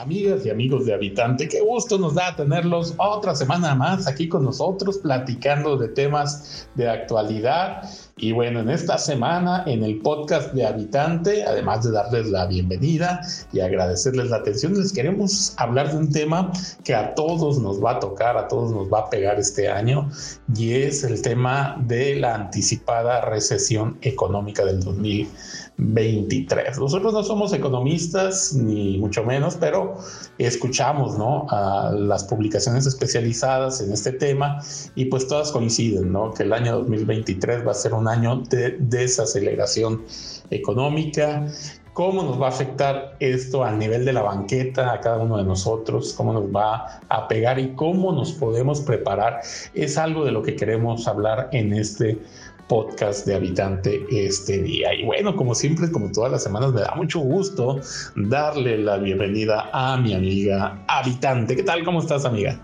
Amigas y amigos de Habitante, qué gusto nos da tenerlos otra semana más aquí con nosotros platicando de temas de actualidad. Y bueno, en esta semana en el podcast de Habitante, además de darles la bienvenida y agradecerles la atención, les queremos hablar de un tema que a todos nos va a tocar, a todos nos va a pegar este año, y es el tema de la anticipada recesión económica del 2023. Nosotros no somos economistas, ni mucho menos, pero escuchamos ¿no? a las publicaciones especializadas en este tema y pues todas coinciden, ¿no? que el año 2023 va a ser un año de desaceleración económica, cómo nos va a afectar esto a nivel de la banqueta, a cada uno de nosotros, cómo nos va a pegar y cómo nos podemos preparar, es algo de lo que queremos hablar en este podcast de Habitante este día. Y bueno, como siempre, como todas las semanas, me da mucho gusto darle la bienvenida a mi amiga Habitante. ¿Qué tal? ¿Cómo estás, amiga?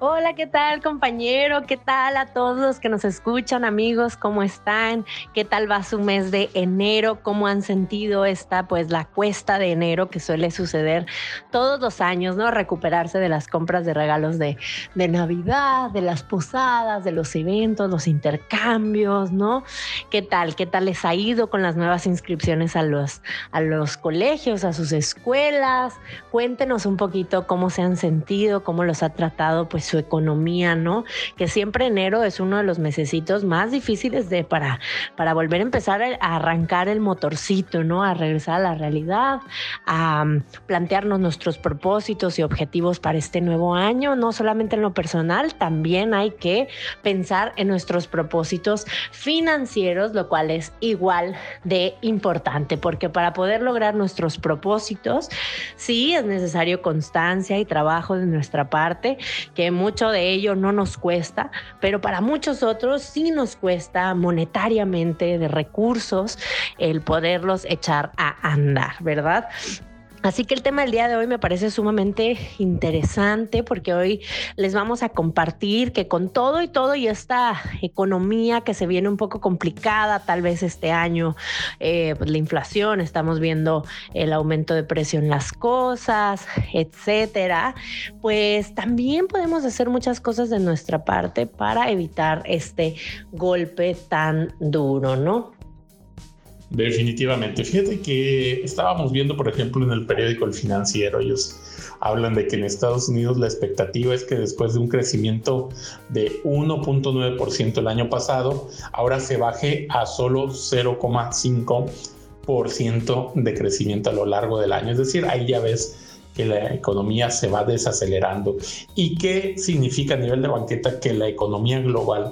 Hola, ¿qué tal compañero? ¿Qué tal a todos los que nos escuchan, amigos? ¿Cómo están? ¿Qué tal va su mes de enero? ¿Cómo han sentido esta, pues, la cuesta de enero que suele suceder todos los años, ¿no? Recuperarse de las compras de regalos de, de Navidad, de las posadas, de los eventos, los intercambios, ¿no? ¿Qué tal? ¿Qué tal les ha ido con las nuevas inscripciones a los, a los colegios, a sus escuelas? Cuéntenos un poquito cómo se han sentido, cómo los ha tratado, pues, su economía, ¿no? Que siempre enero es uno de los mesecitos más difíciles de para, para volver a empezar a arrancar el motorcito, ¿no? A regresar a la realidad, a mm, plantearnos nuestros propósitos y objetivos para este nuevo año, no solamente en lo personal, también hay que pensar en nuestros propósitos financieros, lo cual es igual de importante, porque para poder lograr nuestros propósitos, sí es necesario constancia y trabajo de nuestra parte, que mucho de ello no nos cuesta, pero para muchos otros sí nos cuesta monetariamente de recursos el poderlos echar a andar, ¿verdad? Así que el tema del día de hoy me parece sumamente interesante porque hoy les vamos a compartir que con todo y todo y esta economía que se viene un poco complicada tal vez este año, eh, pues la inflación, estamos viendo el aumento de precio en las cosas, etcétera, pues también podemos hacer muchas cosas de nuestra parte para evitar este golpe tan duro, ¿no? Definitivamente. Fíjate que estábamos viendo, por ejemplo, en el periódico El Financiero, ellos hablan de que en Estados Unidos la expectativa es que después de un crecimiento de 1.9% el año pasado, ahora se baje a solo 0.5% de crecimiento a lo largo del año. Es decir, ahí ya ves que la economía se va desacelerando. ¿Y qué significa a nivel de banqueta que la economía global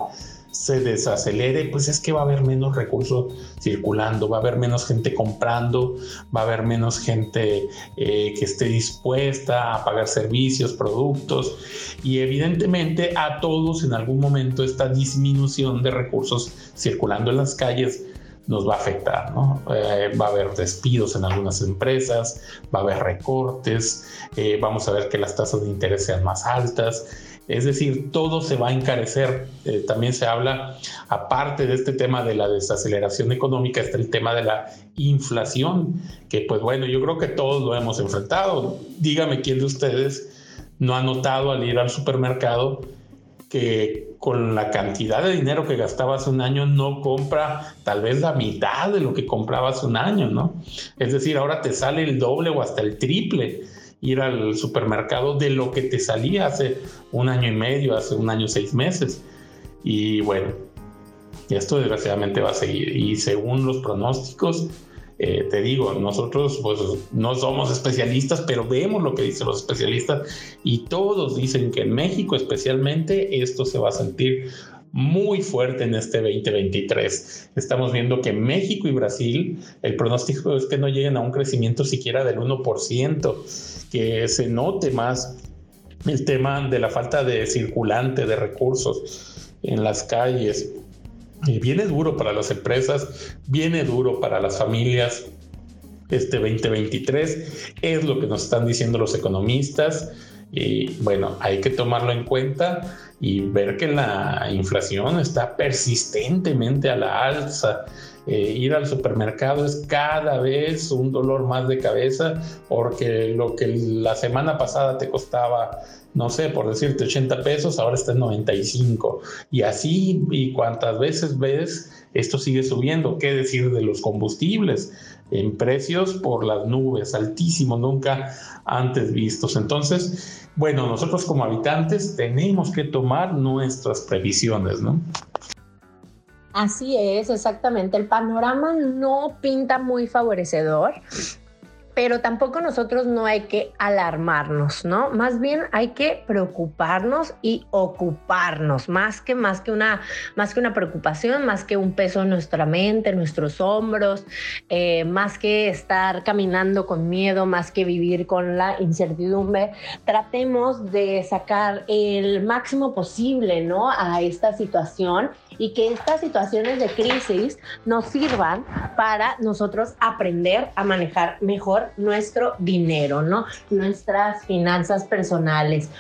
se desacelere, pues es que va a haber menos recursos circulando, va a haber menos gente comprando, va a haber menos gente eh, que esté dispuesta a pagar servicios, productos y evidentemente a todos en algún momento esta disminución de recursos circulando en las calles nos va a afectar, ¿no? Eh, va a haber despidos en algunas empresas, va a haber recortes, eh, vamos a ver que las tasas de interés sean más altas es decir, todo se va a encarecer. Eh, también se habla, aparte de este tema de la desaceleración económica, está el tema de la inflación, que pues bueno, yo creo que todos lo hemos enfrentado. Dígame quién de ustedes no ha notado al ir al supermercado que con la cantidad de dinero que gastaba hace un año no compra tal vez la mitad de lo que compraba hace un año, ¿no? Es decir, ahora te sale el doble o hasta el triple ir al supermercado de lo que te salía hace un año y medio, hace un año, seis meses. Y bueno, esto desgraciadamente va a seguir. Y según los pronósticos, eh, te digo, nosotros pues no somos especialistas, pero vemos lo que dicen los especialistas y todos dicen que en México especialmente esto se va a sentir muy fuerte en este 2023. Estamos viendo que México y Brasil, el pronóstico es que no lleguen a un crecimiento siquiera del 1%, que se note más el tema de la falta de circulante de recursos en las calles. Y viene duro para las empresas, viene duro para las familias. Este 2023 es lo que nos están diciendo los economistas y bueno, hay que tomarlo en cuenta y ver que la inflación está persistentemente a la alza eh, ir al supermercado es cada vez un dolor más de cabeza porque lo que la semana pasada te costaba, no sé, por decirte 80 pesos, ahora está en 95. Y así, y cuantas veces ves, esto sigue subiendo. ¿Qué decir de los combustibles? En precios por las nubes, altísimos, nunca antes vistos. Entonces, bueno, nosotros como habitantes tenemos que tomar nuestras previsiones, ¿no? Así es, exactamente. El panorama no pinta muy favorecedor pero tampoco nosotros no hay que alarmarnos, ¿no? Más bien hay que preocuparnos y ocuparnos, más que más que una más que una preocupación, más que un peso en nuestra mente, en nuestros hombros, eh, más que estar caminando con miedo, más que vivir con la incertidumbre, tratemos de sacar el máximo posible, ¿no? A esta situación y que estas situaciones de crisis nos sirvan para nosotros aprender a manejar mejor nuestro dinero, ¿no? Nuestras finanzas personales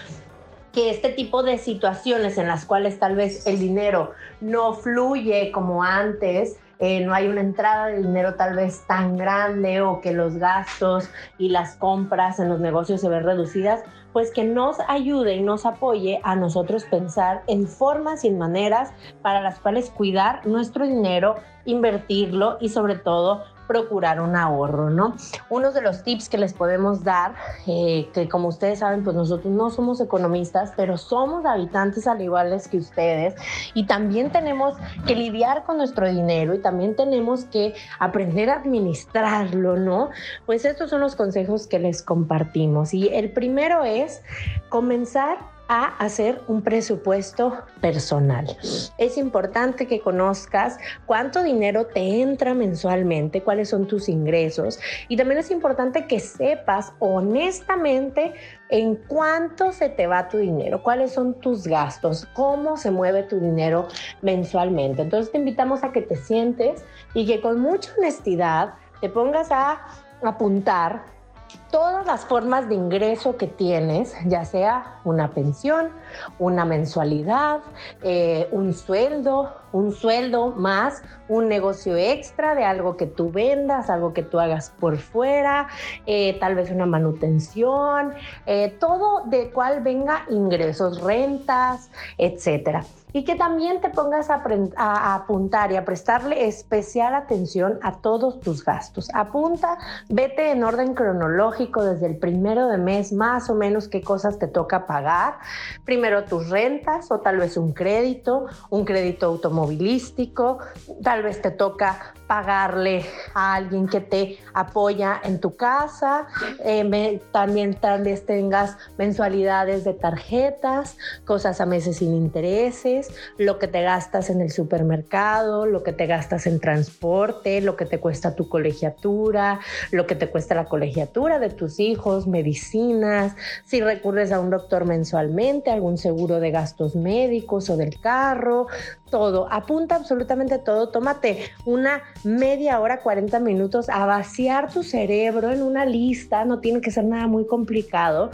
que este tipo de situaciones en las cuales tal vez el dinero no fluye como antes, eh, no hay una entrada de dinero tal vez tan grande o que los gastos y las compras en los negocios se ven reducidas, pues que nos ayude y nos apoye a nosotros pensar en formas y maneras para las cuales cuidar nuestro dinero, invertirlo y sobre todo procurar un ahorro, ¿no? Uno de los tips que les podemos dar, eh, que como ustedes saben, pues nosotros no somos economistas, pero somos habitantes al iguales que ustedes y también tenemos que lidiar con nuestro dinero y también tenemos que aprender a administrarlo, ¿no? Pues estos son los consejos que les compartimos y el primero es comenzar a hacer un presupuesto personal. Es importante que conozcas cuánto dinero te entra mensualmente, cuáles son tus ingresos y también es importante que sepas honestamente en cuánto se te va tu dinero, cuáles son tus gastos, cómo se mueve tu dinero mensualmente. Entonces te invitamos a que te sientes y que con mucha honestidad te pongas a apuntar todas las formas de ingreso que tienes, ya sea una pensión, una mensualidad, eh, un sueldo, un sueldo más un negocio extra de algo que tú vendas, algo que tú hagas por fuera, eh, tal vez una manutención, eh, todo de cual venga ingresos, rentas, etcétera y que también te pongas a, apuntar y a prestarle especial atención a todos tus gastos. Apunta, vete en orden cronológico desde el primero de mes, más o menos qué cosas te toca pagar. Primero tus rentas o tal vez un crédito, un crédito automovilístico, tal vez te toca pagarle a alguien que te apoya en tu casa, eh, también tal vez tengas mensualidades de tarjetas, cosas a meses sin intereses, lo que te gastas en el supermercado, lo que te gastas en transporte, lo que te cuesta tu colegiatura, lo que te cuesta la colegiatura tus hijos, medicinas, si recurres a un doctor mensualmente, algún seguro de gastos médicos o del carro, todo, apunta absolutamente todo, tómate una media hora, 40 minutos a vaciar tu cerebro en una lista, no tiene que ser nada muy complicado.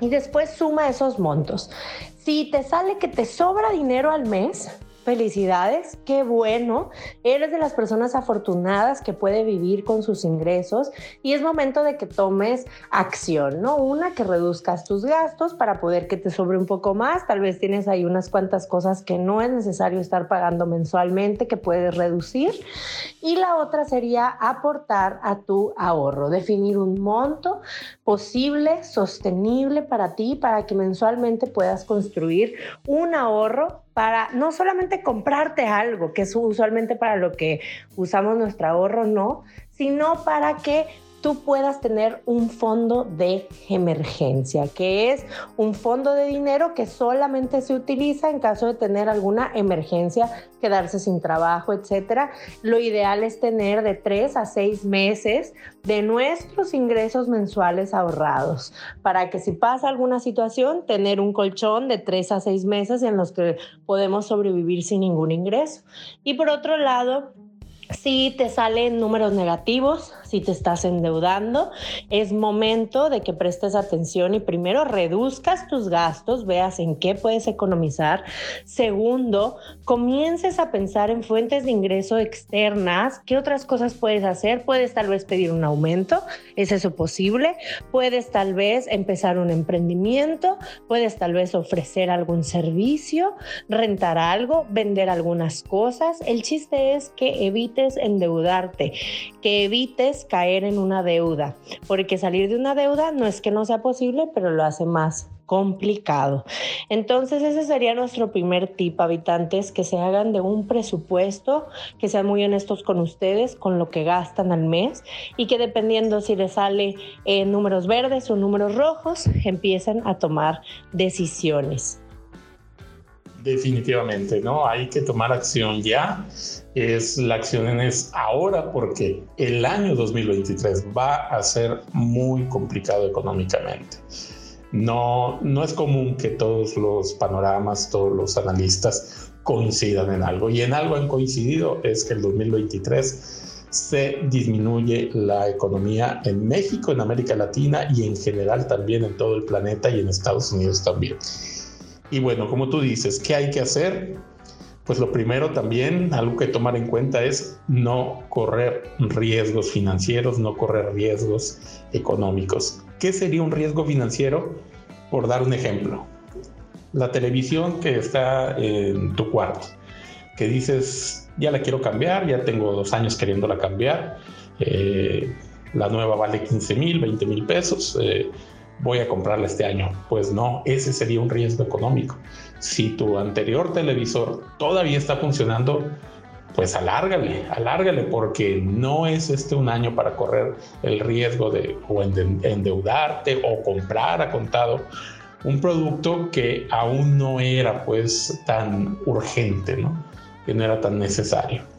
Y después suma esos montos. Si te sale que te sobra dinero al mes, Felicidades, qué bueno. Eres de las personas afortunadas que puede vivir con sus ingresos y es momento de que tomes acción, ¿no? Una, que reduzcas tus gastos para poder que te sobre un poco más. Tal vez tienes ahí unas cuantas cosas que no es necesario estar pagando mensualmente, que puedes reducir. Y la otra sería aportar a tu ahorro, definir un monto posible, sostenible para ti, para que mensualmente puedas construir un ahorro para no solamente comprarte algo, que es usualmente para lo que usamos nuestro ahorro, no, sino para que tú puedas tener un fondo de emergencia, que es un fondo de dinero que solamente se utiliza en caso de tener alguna emergencia, quedarse sin trabajo, etcétera. Lo ideal es tener de tres a seis meses de nuestros ingresos mensuales ahorrados para que si pasa alguna situación, tener un colchón de tres a seis meses en los que podemos sobrevivir sin ningún ingreso. Y por otro lado, si te salen números negativos, si te estás endeudando, es momento de que prestes atención y primero reduzcas tus gastos, veas en qué puedes economizar. Segundo, comiences a pensar en fuentes de ingreso externas. ¿Qué otras cosas puedes hacer? Puedes tal vez pedir un aumento, ¿es eso posible? Puedes tal vez empezar un emprendimiento, puedes tal vez ofrecer algún servicio, rentar algo, vender algunas cosas. El chiste es que evites endeudarte, que evites caer en una deuda, porque salir de una deuda no es que no sea posible, pero lo hace más complicado. Entonces ese sería nuestro primer tip, habitantes, que se hagan de un presupuesto, que sean muy honestos con ustedes, con lo que gastan al mes y que dependiendo si les sale en números verdes o números rojos, empiecen a tomar decisiones. Definitivamente, ¿no? Hay que tomar acción ya. Es la acción es ahora porque el año 2023 va a ser muy complicado económicamente. No, no es común que todos los panoramas, todos los analistas coincidan en algo. Y en algo han coincidido es que el 2023 se disminuye la economía en México, en América Latina y en general también en todo el planeta y en Estados Unidos también. Y bueno, como tú dices, ¿qué hay que hacer? Pues lo primero también, algo que tomar en cuenta es no correr riesgos financieros, no correr riesgos económicos. ¿Qué sería un riesgo financiero? Por dar un ejemplo, la televisión que está en tu cuarto, que dices, ya la quiero cambiar, ya tengo dos años queriéndola cambiar, eh, la nueva vale 15 mil, 20 mil pesos. Eh, voy a comprarla este año. Pues no, ese sería un riesgo económico. Si tu anterior televisor todavía está funcionando, pues alárgale, alárgale, porque no es este un año para correr el riesgo de endeudarte o comprar a contado un producto que aún no era pues tan urgente, ¿no? Que no era tan necesario.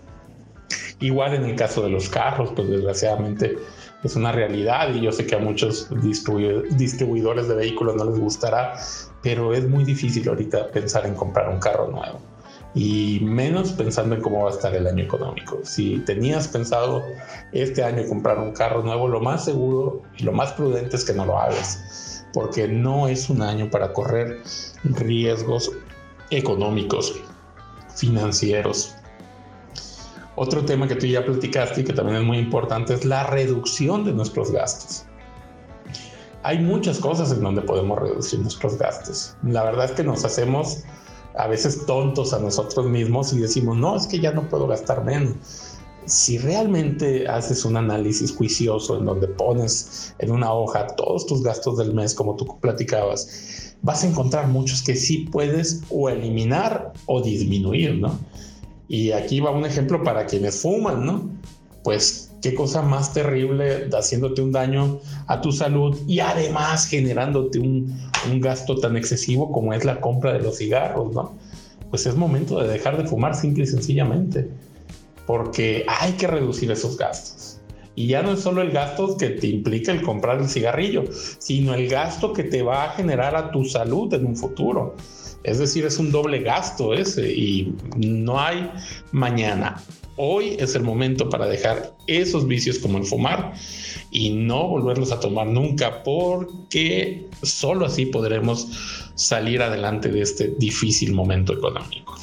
Igual en el caso de los carros, pues desgraciadamente es una realidad y yo sé que a muchos distribuidores de vehículos no les gustará, pero es muy difícil ahorita pensar en comprar un carro nuevo y menos pensando en cómo va a estar el año económico. Si tenías pensado este año comprar un carro nuevo, lo más seguro y lo más prudente es que no lo hagas, porque no es un año para correr riesgos económicos, financieros, otro tema que tú ya platicaste y que también es muy importante es la reducción de nuestros gastos. Hay muchas cosas en donde podemos reducir nuestros gastos. La verdad es que nos hacemos a veces tontos a nosotros mismos y decimos, no, es que ya no puedo gastar menos. Si realmente haces un análisis juicioso en donde pones en una hoja todos tus gastos del mes, como tú platicabas, vas a encontrar muchos que sí puedes o eliminar o disminuir, ¿no? Y aquí va un ejemplo para quienes fuman, ¿no? Pues qué cosa más terrible haciéndote un daño a tu salud y además generándote un, un, gasto tan excesivo como es la compra de los cigarros, ¿no? Pues es momento de dejar de fumar simple y sencillamente, porque hay que reducir esos gastos. Y ya no es solo el gasto que te implica el comprar el cigarrillo, sino el gasto que te va a generar a tu salud en un futuro. Es decir, es un doble gasto ese y no hay mañana. Hoy es el momento para dejar esos vicios como el fumar y no volverlos a tomar nunca porque solo así podremos salir adelante de este difícil momento económico.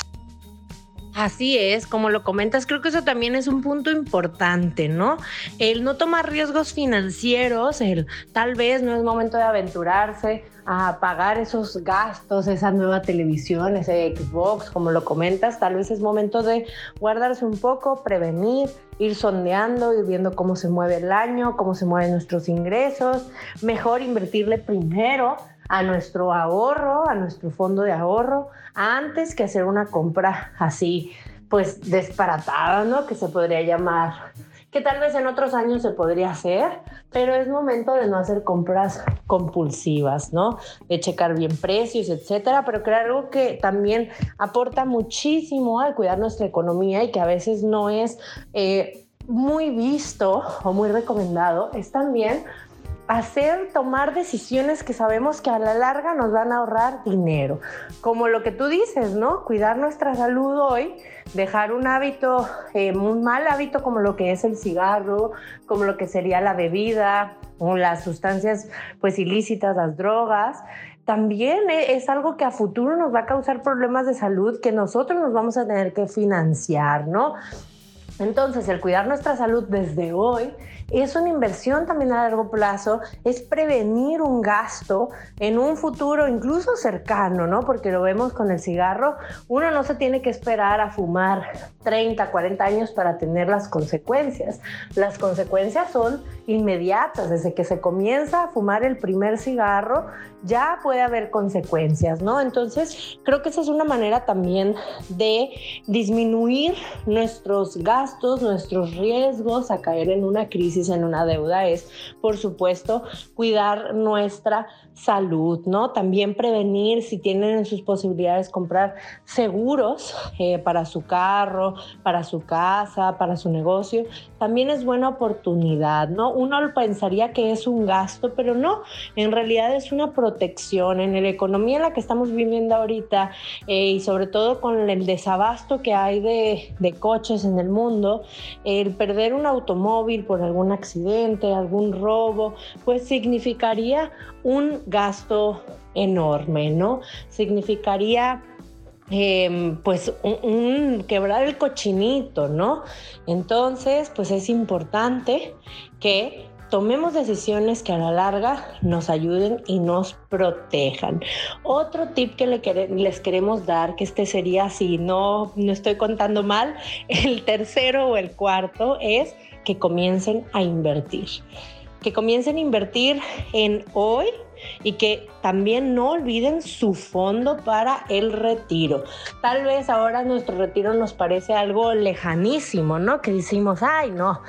Así es, como lo comentas, creo que eso también es un punto importante, ¿no? El no tomar riesgos financieros, el tal vez no es momento de aventurarse a pagar esos gastos, esa nueva televisión, ese Xbox, como lo comentas, tal vez es momento de guardarse un poco, prevenir, ir sondeando, ir viendo cómo se mueve el año, cómo se mueven nuestros ingresos, mejor invertirle primero a nuestro ahorro, a nuestro fondo de ahorro, antes que hacer una compra así, pues desparatada, ¿no? Que se podría llamar, que tal vez en otros años se podría hacer, pero es momento de no hacer compras compulsivas, ¿no? De checar bien precios, etcétera, pero creo algo que también aporta muchísimo al cuidar nuestra economía y que a veces no es eh, muy visto o muy recomendado, es también hacer, tomar decisiones que sabemos que a la larga nos van a ahorrar dinero. Como lo que tú dices, ¿no? Cuidar nuestra salud hoy, dejar un hábito, eh, un mal hábito como lo que es el cigarro, como lo que sería la bebida o las sustancias pues ilícitas, las drogas, también e, es algo que a futuro nos va a causar problemas de salud que nosotros nos vamos a tener que financiar, ¿no? Entonces, el cuidar nuestra salud desde hoy es una inversión también a largo plazo, es prevenir un gasto en un futuro incluso cercano, ¿no? Porque lo vemos con el cigarro, uno no se tiene que esperar a fumar 30, 40 años para tener las consecuencias. Las consecuencias son inmediatas, desde que se comienza a fumar el primer cigarro, ya puede haber consecuencias, ¿no? Entonces, creo que esa es una manera también de disminuir nuestros gastos, nuestros riesgos a caer en una crisis, en una deuda, es, por supuesto, cuidar nuestra salud, ¿no? También prevenir si tienen en sus posibilidades comprar seguros eh, para su carro, para su casa, para su negocio, también es buena oportunidad, ¿no? Uno pensaría que es un gasto, pero no, en realidad es una protección en la economía en la que estamos viviendo ahorita eh, y sobre todo con el desabasto que hay de, de coches en el mundo, el perder un automóvil por algún accidente, algún robo, pues significaría un gasto enorme, ¿no? Significaría em, pues un, quebrar el cochinito, ¿no? Entonces, pues es importante que tomemos decisiones que a la larga nos ayuden y nos protejan. Otro tip que les queremos dar, que este sería, si no, no estoy contando mal, el tercero o el cuarto, es que comiencen a invertir que comiencen a invertir en hoy y que también no olviden su fondo para el retiro. Tal vez ahora nuestro retiro nos parece algo lejanísimo, ¿no? Que decimos, ay, no,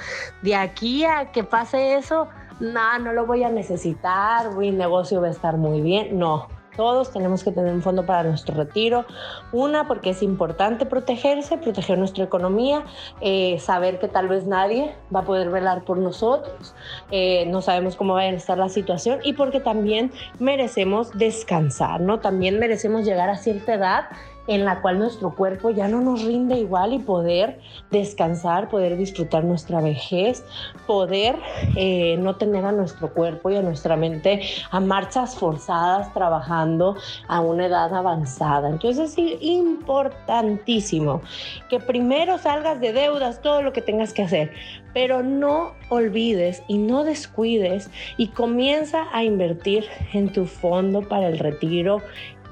de aquí a que pase eso, no, no lo voy a necesitar, mi negocio va a estar muy bien. No, todos tenemos que tener un fondo para nuestro retiro. Una, porque es importante protegerse, proteger nuestra economía, eh, saber que tal vez nadie va a poder velar por nosotros, eh, no sabemos cómo va a estar la situación y porque también merecemos descansar, ¿no? También merecemos llegar a cierta edad en la cual nuestro cuerpo ya no nos rinde igual y poder descansar, poder disfrutar nuestra vejez, poder eh, no tener a nuestro cuerpo y a nuestra mente a marchas forzadas trabajando a una edad avanzada. Entonces es importantísimo que primero salgas de deudas, todo lo que tengas que hacer, pero no olvides y no descuides y comienza a invertir en tu fondo para el retiro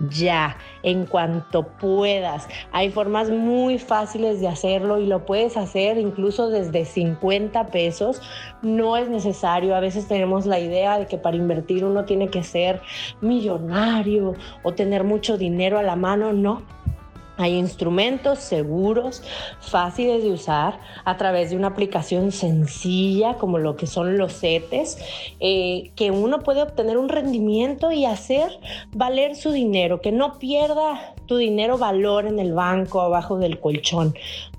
ya, en cuanto puedas. Hay formas muy fáciles de hacerlo y lo puedes hacer incluso desde 50 pesos. No es necesario, a veces tenemos la idea de que para invertir uno tiene que ser millonario o tener mucho dinero a la mano. No, hay instrumentos seguros, fáciles de usar a través de una aplicación sencilla como lo que son los CETES, eh, que uno puede obtener un rendimiento y hacer valer su dinero, que no pierda tu dinero valor en el banco abajo del colchón.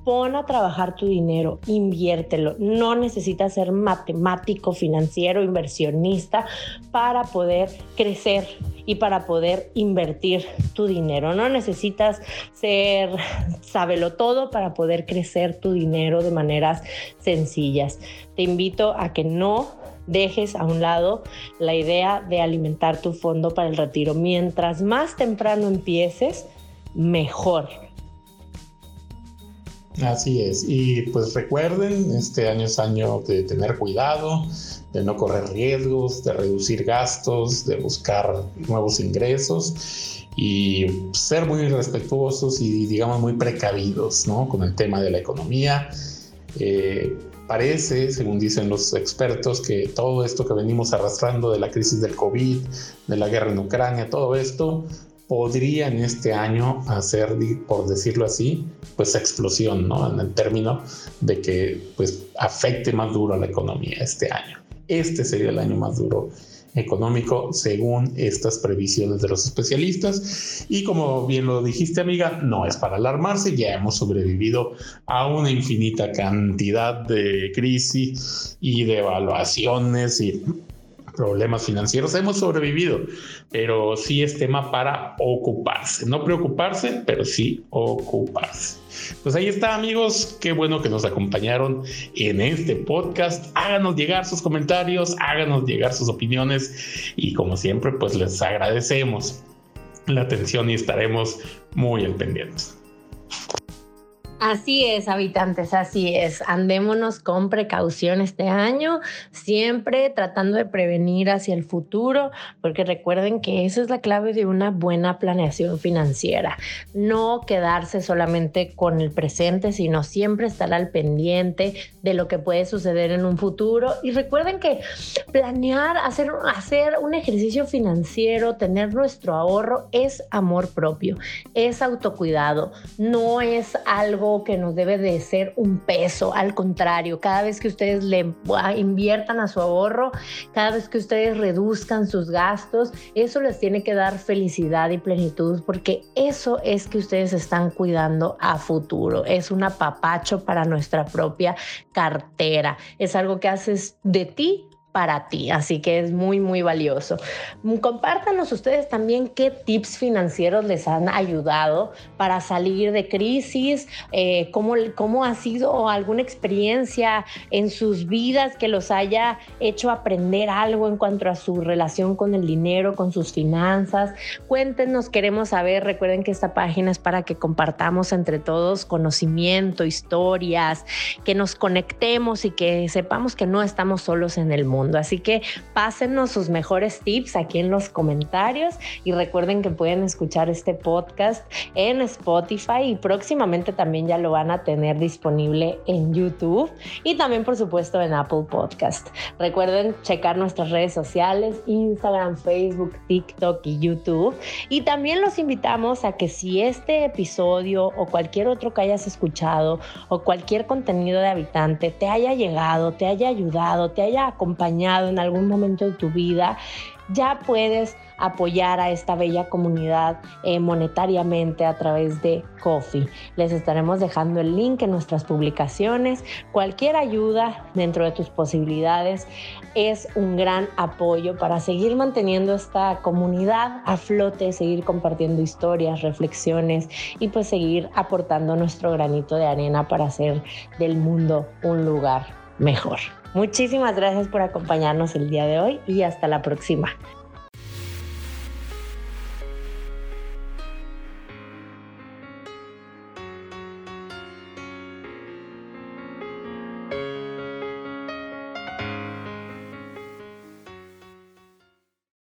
Pon a trabajar tu dinero, inviértelo. No necesitas ser matemático, financiero, inversionista para poder crecer y para poder invertir tu dinero. No necesitas ser sábelo todo para poder crecer tu dinero de maneras sencillas. Te invito a que no dejes a un lado la idea de alimentar tu fondo para el retiro. Mientras más temprano empieces, mejor. Así es. Y pues recuerden, este año es año de tener cuidado, de no correr riesgos, de reducir gastos, de buscar nuevos ingresos y ser muy respetuosos y digamos muy precavidos ¿no? con el tema de la economía. Eh, parece, según dicen los expertos, que todo esto que venimos arrastrando de la crisis del COVID, de la guerra en Ucrania, todo esto podría en este año hacer, por decirlo así, pues explosión, ¿no? En el término de que pues afecte más duro a la economía este año. Este sería el año más duro económico según estas previsiones de los especialistas. Y como bien lo dijiste, amiga, no es para alarmarse, ya hemos sobrevivido a una infinita cantidad de crisis y de evaluaciones y problemas financieros. Hemos sobrevivido, pero sí es tema para ocuparse. No preocuparse, pero sí ocuparse. Pues ahí está, amigos. Qué bueno que nos acompañaron en este podcast. Háganos llegar sus comentarios, háganos llegar sus opiniones y como siempre, pues les agradecemos la atención y estaremos muy al pendientes. Así es, habitantes, así es. Andémonos con precaución este año, siempre tratando de prevenir hacia el futuro, porque recuerden que esa es la clave de una buena planeación financiera. No quedarse solamente con el presente, sino siempre estar al pendiente de lo que puede suceder en un futuro. Y recuerden que planear, hacer, hacer un ejercicio financiero, tener nuestro ahorro, es amor propio, es autocuidado, no es algo que nos debe de ser un peso, al contrario, cada vez que ustedes le inviertan a su ahorro, cada vez que ustedes reduzcan sus gastos, eso les tiene que dar felicidad y plenitud porque eso es que ustedes están cuidando a futuro, es un apapacho para nuestra propia cartera, es algo que haces de ti para ti, así que es muy, muy valioso. Compártanos ustedes también qué tips financieros les han ayudado para salir de crisis, eh, cómo, cómo ha sido alguna experiencia en sus vidas que los haya hecho aprender algo en cuanto a su relación con el dinero, con sus finanzas. Cuéntenos, queremos saber, recuerden que esta página es para que compartamos entre todos conocimiento, historias, que nos conectemos y que sepamos que no estamos solos en el mundo. Así que pásennos sus mejores tips aquí en los comentarios y recuerden que pueden escuchar este podcast en Spotify y próximamente también ya lo van a tener disponible en YouTube y también por supuesto en Apple Podcast. Recuerden checar nuestras redes sociales, Instagram, Facebook, TikTok y YouTube. Y también los invitamos a que si este episodio o cualquier otro que hayas escuchado o cualquier contenido de habitante te haya llegado, te haya ayudado, te haya en algún momento de tu vida, ya puedes apoyar a esta bella comunidad eh, monetariamente a través de Coffee. Les estaremos dejando el link en nuestras publicaciones. Cualquier ayuda dentro de tus posibilidades es un gran apoyo para seguir manteniendo esta comunidad a flote, seguir compartiendo historias, reflexiones y pues seguir aportando nuestro granito de arena para hacer del mundo un lugar mejor. Muchísimas gracias por acompañarnos el día de hoy y hasta la próxima.